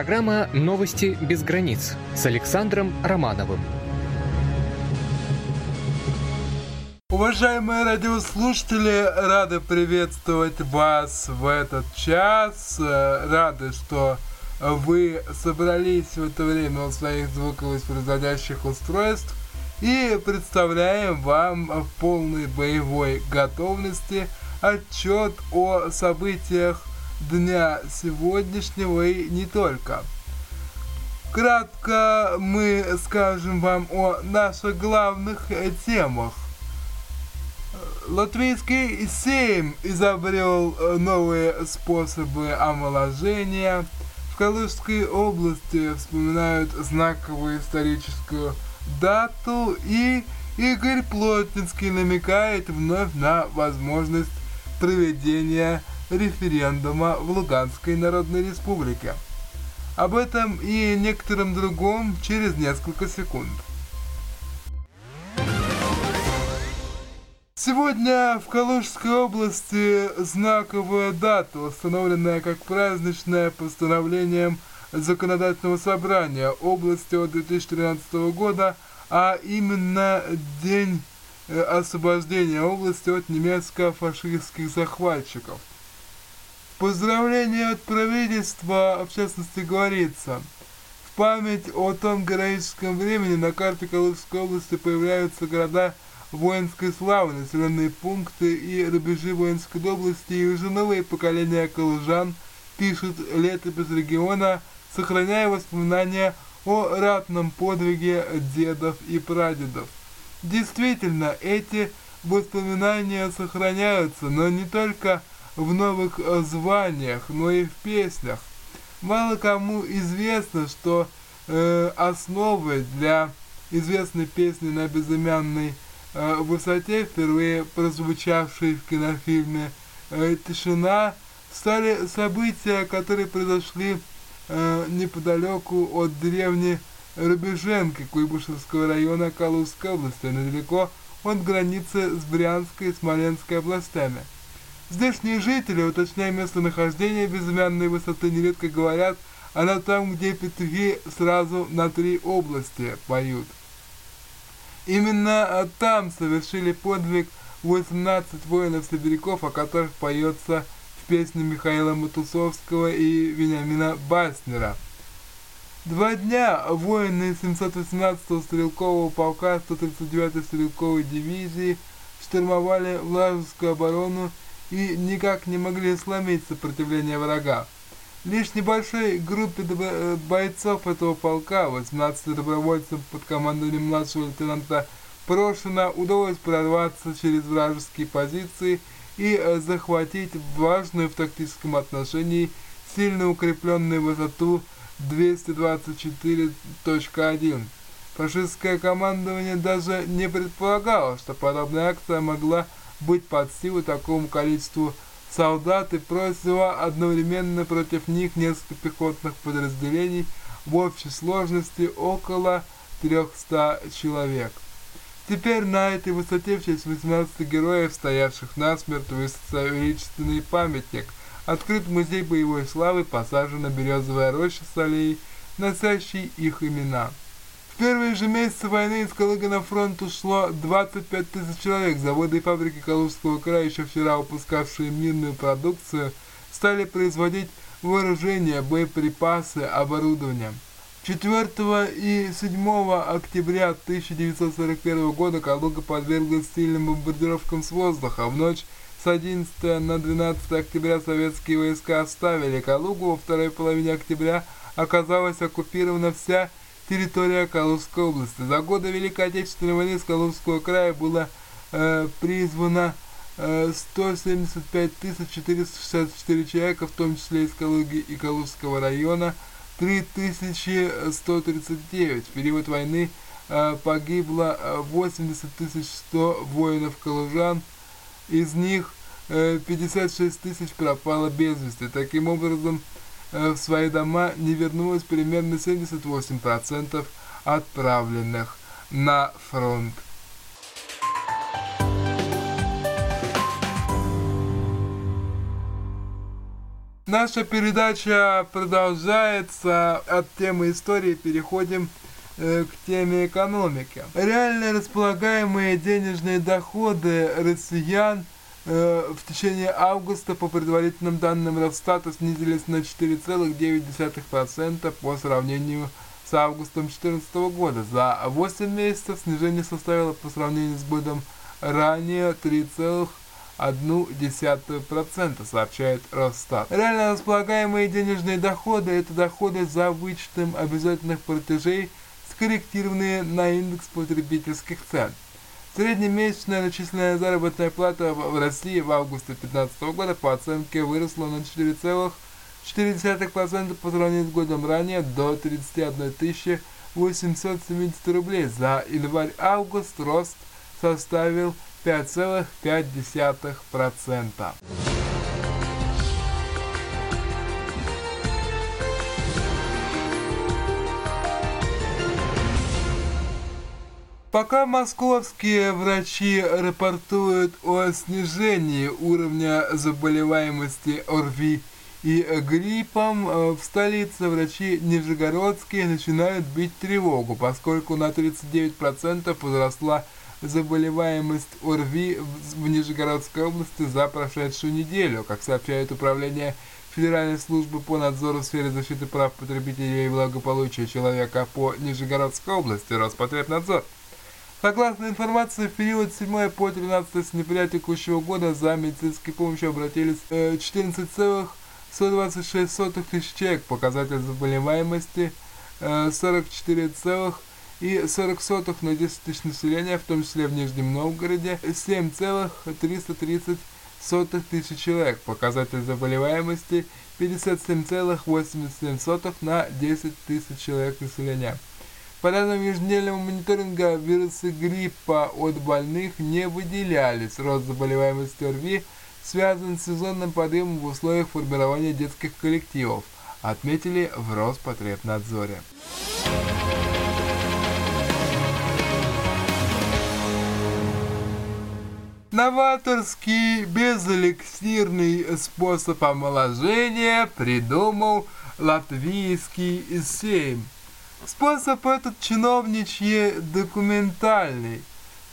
Программа «Новости без границ» с Александром Романовым. Уважаемые радиослушатели, рады приветствовать вас в этот час. Рады, что вы собрались в это время у своих звуковоспроизводящих устройств и представляем вам в полной боевой готовности отчет о событиях дня сегодняшнего и не только. Кратко мы скажем вам о наших главных темах. Латвийский Сейм изобрел новые способы омоложения. В Калужской области вспоминают знаковую историческую дату и Игорь Плотницкий намекает вновь на возможность проведения референдума в Луганской Народной Республике. Об этом и некотором другом через несколько секунд. Сегодня в Калужской области знаковая дата, установленная как праздничное постановлением Законодательного собрания области от 2013 года, а именно День э, освобождения области от немецко-фашистских захватчиков. Поздравление от правительства, в частности, говорится, в память о том героическом времени на карте Калужской области появляются города воинской славы, населенные пункты и рубежи воинской области, и уже новые поколения калужан пишут летопись региона, сохраняя воспоминания о ратном подвиге дедов и прадедов. Действительно, эти воспоминания сохраняются, но не только в новых э, званиях, но и в песнях. Мало кому известно, что э, основой для известной песни на безымянной э, высоте, впервые прозвучавшей в кинофильме э, «Тишина», стали события, которые произошли э, неподалеку от деревни Рубеженки Куйбышевского района Калужской области, недалеко от границы с Брянской и Смоленской областями. Здешние жители, уточняя местонахождение безымянной высоты, нередко говорят, она там, где петухи сразу на три области поют. Именно там совершили подвиг 18 воинов-сибиряков, о которых поется в песне Михаила Матусовского и Вениамина Баснера. Два дня воины 718-го стрелкового полка 139-й стрелковой дивизии штурмовали Влажевскую оборону и никак не могли сломить сопротивление врага. Лишь небольшой группе э, бойцов этого полка, 18 добровольцев под командованием младшего лейтенанта Прошина, удалось прорваться через вражеские позиции и э, захватить важную в тактическом отношении сильно укрепленную высоту 224.1. Фашистское командование даже не предполагало, что подобная акция могла быть под силу такому количеству солдат и просила одновременно против них несколько пехотных подразделений в общей сложности около 300 человек. Теперь на этой высоте в честь 18 героев, стоявших насмерть, высится величественный памятник. Открыт музей боевой славы, посажена березовая роща с аллеей, носящей их имена первые же месяцы войны из Калуги на фронт ушло 25 тысяч человек. Заводы и фабрики Калужского края, еще вчера выпускавшие мирную продукцию, стали производить вооружение, боеприпасы, оборудование. 4 и 7 октября 1941 года Калуга подверглась сильным бомбардировкам с воздуха. В ночь с 11 на 12 октября советские войска оставили Калугу. Во второй половине октября оказалась оккупирована вся территория Калужской области. За годы Великой Отечественной войны с Калужского края было э, призвано э, 175 464 человека, в том числе из Калуги и Калужского района, 3139. В период войны э, погибло 80 100 воинов-калужан, из них 56 э, тысяч пропало без вести. Таким образом, в свои дома не вернулось примерно 78% отправленных на фронт. Наша передача продолжается. От темы истории переходим э, к теме экономики. Реально располагаемые денежные доходы россиян э, в течение августа по предварительным данным Росстата снизились на 4,9% по сравнению с августом 2014 года. За 8 месяцев снижение составило по сравнению с годом ранее 3,1%. 0,1%, сообщает Росстат. Реально располагаемые денежные доходы – это доходы за вычетом обязательных платежей, скорректированные на индекс потребительских цен. Среднемесячная начисленная заработная плата в России в августе 2015 года по оценке выросла на 4,4% по сравнению с годом ранее до 31 870 рублей. За январь-август рост составил 5,5%. Пока московские врачи рапортуют о снижении уровня заболеваемости ОРВИ и гриппом, э, в столице врачи нижегородские начинают бить тревогу, поскольку на 39% возросла заболеваемость ОРВИ в Нижегородской области за прошедшую неделю, как сообщает Управление Федеральной службы по надзору в сфере защиты прав потребителей и благополучия человека по Нижегородской области Роспотребнадзор. Согласно информации, в период 7 по 13 сентября текущего года за медицинской помощью обратились 14,126 э, тысяч человек, показатель заболеваемости 44, э, и 40 сотых на 10 тысяч населения, в том числе в Нижнем Новгороде, 7,330 сотых тысяч человек. Показатель заболеваемости 57,87 на 10 тысяч человек населения. По данным еженедельного мониторинга, вирусы гриппа от больных не выделялись. Рост заболеваемости ОРВИ связан с сезонным подъемом в условиях формирования детских коллективов, отметили в Роспотребнадзоре. Новаторский безэликсирный способ омоложения придумал латвийский сейм. Способ этот чиновничье документальный,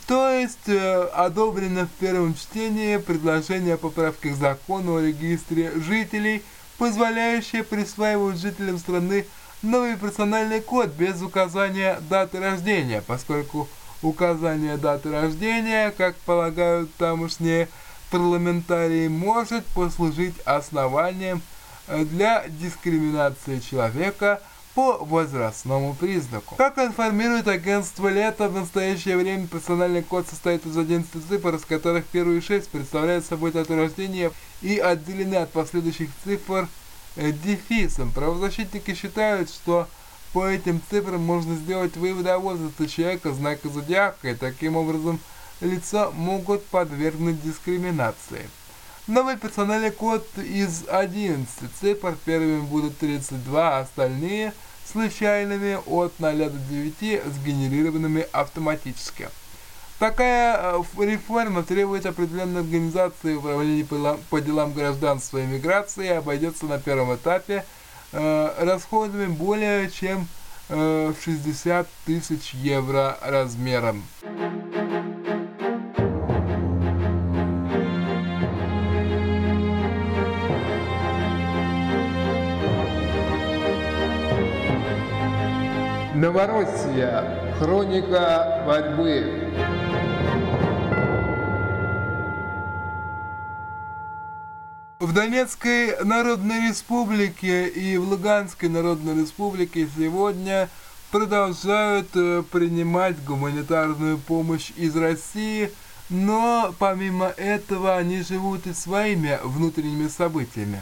то есть э, одобрено в первом чтении предложение о к закону о регистре жителей, позволяющее присваивать жителям страны новый персональный код без указания даты рождения, поскольку указание даты рождения, как полагают тамошние парламентарии, может послужить основанием э, для дискриминации человека по возрастному признаку. Как информирует агентство Лето, в настоящее время персональный код состоит из 11 цифр, из которых первые 6 представляют собой дату рождения и отделены от последующих цифр э, дефисом. Правозащитники считают, что по этим цифрам можно сделать выводы о возрасте человека, знака зодиака, и таким образом лица могут подвергнуть дискриминации. Новый персональный код из 11 цифр, первыми будут 32, а остальные случайными от 0 до 9, сгенерированными автоматически. Такая э, реформа требует определенной организации управления по делам гражданства и миграции и обойдется на первом этапе – э, расходами более чем э, 60 тысяч евро размером. Новороссия. Хроника борьбы. В Донецкой Народной Республике и в Луганской Народной Республике сегодня продолжают э, принимать гуманитарную помощь из России, но помимо этого они живут и своими внутренними событиями.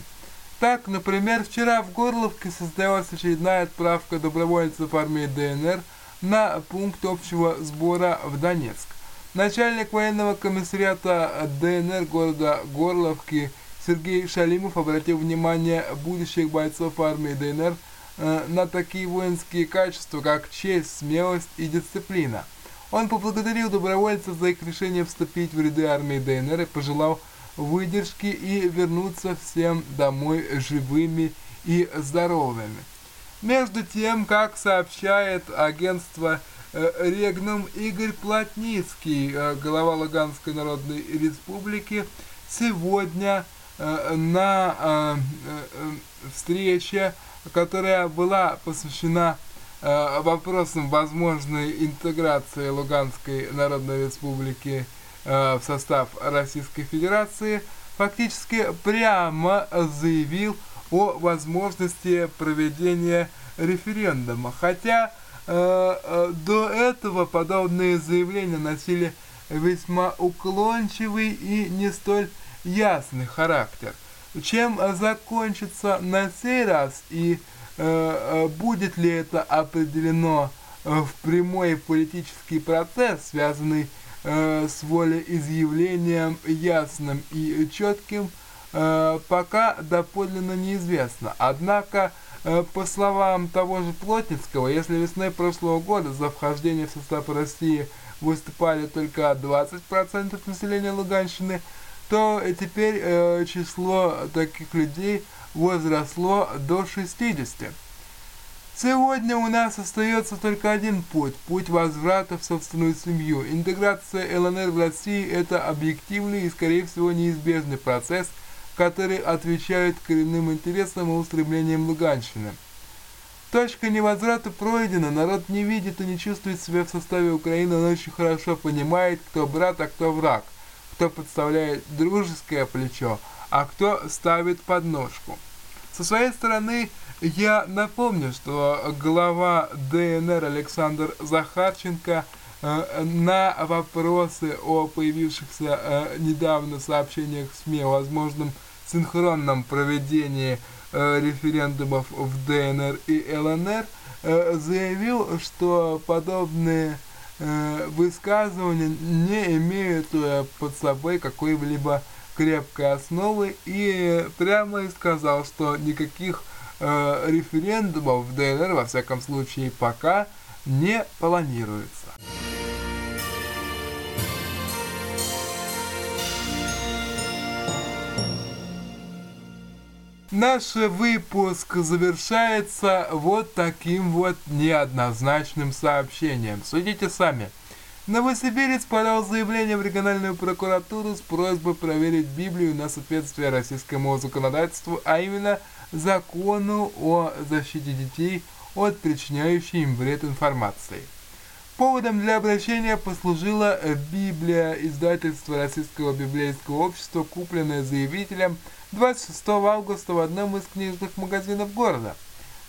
Так, например, вчера в Горловке состоялась очередная отправка добровольцев армии ДНР на пункт общего сбора в Донецк. Начальник военного комиссариата ДНР города Горловки – Сергей Шалимов обратил внимание будущих бойцов армии ДНР э, на такие воинские качества, как честь, смелость и дисциплина. Он поблагодарил добровольцев за их решение вступить в ряды армии ДНР и пожелал выдержки и вернуться всем домой живыми и здоровыми. Между тем, как сообщает агентство э, Регнум Игорь Плотницкий, э, глава Луганской Народной Республики, сегодня э, на встрече, которая была посвящена вопросам возможной интеграции Луганской Народной Республики в состав Российской Федерации, фактически прямо заявил о возможности проведения референдума. Хотя э, э, до этого подобные заявления носили весьма уклончивый и не столь ясный характер. Чем закончится на сей раз и э, э будет ли это определено в прямой политический процесс, связанный э, с волеизъявлением ясным и четким, Э, пока доподлинно неизвестно. Однако, э, по словам того же Плотницкого, если весной прошлого года за вхождение в состав России выступали только 20% населения Луганщины, то теперь э, число таких людей возросло до 60. Сегодня у нас остается только один путь – путь возврата в собственную семью. Интеграция ЛНР в России – это объективный и, скорее всего, неизбежный процесс – которые отвечают коренным интересам и устремлениям Луганщины. Точка невозврата пройдена, народ не видит и не чувствует себя в составе Украины, но очень хорошо понимает, кто брат, а кто враг, кто подставляет дружеское плечо, а кто ставит подножку. Со своей стороны, я напомню, что глава ДНР Александр Захарченко э, на вопросы о появившихся э, недавно сообщениях в СМИ о возможном синхронном проведении э, референдумов в ДНР и ЛНР, заявил, что подобные высказывания не имеют под собой какой-либо крепкой основы и прямо и сказал, что никаких э, референдумов в ДНР, во всяком случае, пока не планируется. Наш выпуск завершается вот таким вот неоднозначным сообщением. Судите сами. Новосибирец подал заявление в региональную прокуратуру с просьбой проверить Библию на соответствие российскому законодательству, а именно закону о защите детей от причиняющей им вред информации. Поводом для обращения послужила Библия издательства Российского библейского общества, купленная заявителем – 26 августа в одном из книжных магазинов города.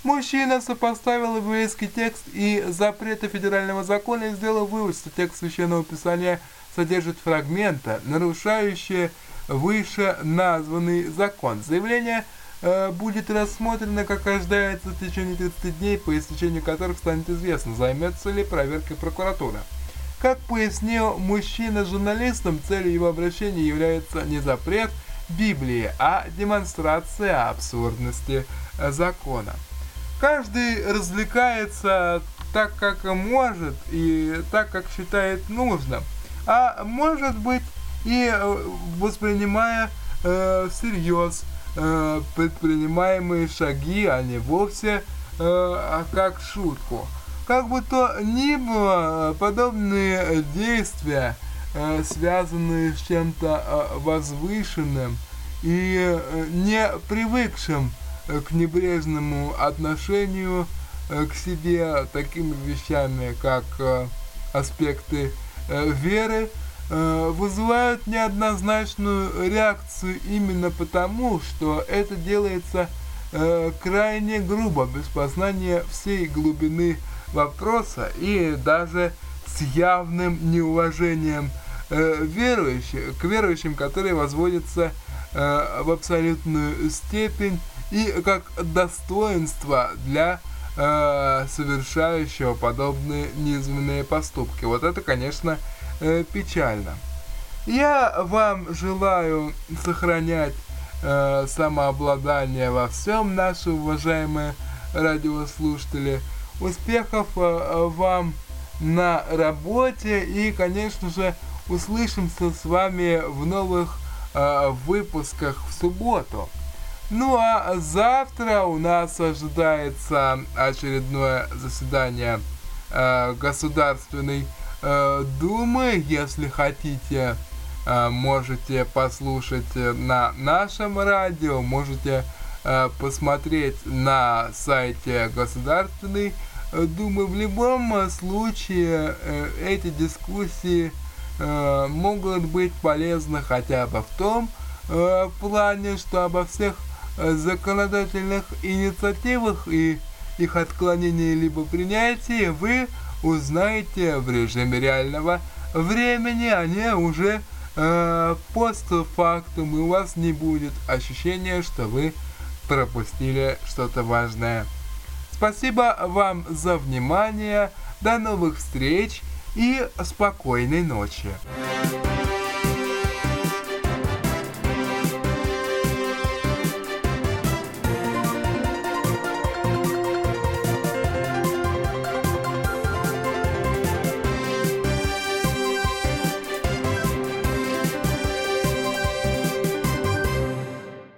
Мужчина сопоставил еврейский текст и запреты федерального закона и сделал вывод, что текст Священного Писания содержит фрагменты, нарушающие выше названный закон. Заявление э, будет рассмотрено, как ожидается, в течение 30 дней, по истечению которых станет известно, займется ли проверкой прокуратура. Как пояснил мужчина журналистам, целью его обращения является не запрет, Библии, а демонстрация абсурдности закона. Каждый развлекается так, как может и так, как считает нужным, а может быть и э, воспринимая э, всерьез э, предпринимаемые шаги, а не вовсе э, как шутку. Как бы то ни было, подобные действия э, связанные с чем-то э, возвышенным и э, не привыкшим к небрежному отношению э, к себе такими вещами, как э, аспекты э, веры, э, вызывают неоднозначную реакцию именно потому, что это делается э, крайне грубо, без познания всей глубины вопроса и даже с явным неуважением э, верующих, к верующим, которые возводятся э, в абсолютную степень и как достоинство для э, совершающего подобные низменные поступки. Вот это, конечно, э, печально. Я вам желаю сохранять самообладание во всем, наши уважаемые радиослушатели. Успехов вам на работе и, конечно же, услышимся с вами в новых э, выпусках в субботу. Ну а завтра у нас ожидается очередное заседание э, Государственной э, Думы. Если хотите, э, можете послушать на нашем радио, можете посмотреть на сайте Государственной Думы. В любом случае эти дискуссии э, могут быть полезны хотя бы в том э, плане, что обо всех законодательных инициативах и их отклонении либо принятии вы узнаете в режиме реального времени, а не уже э, постфактум, и у вас не будет ощущения, что вы пропустили что-то важное. Спасибо вам за внимание, до новых встреч и спокойной ночи.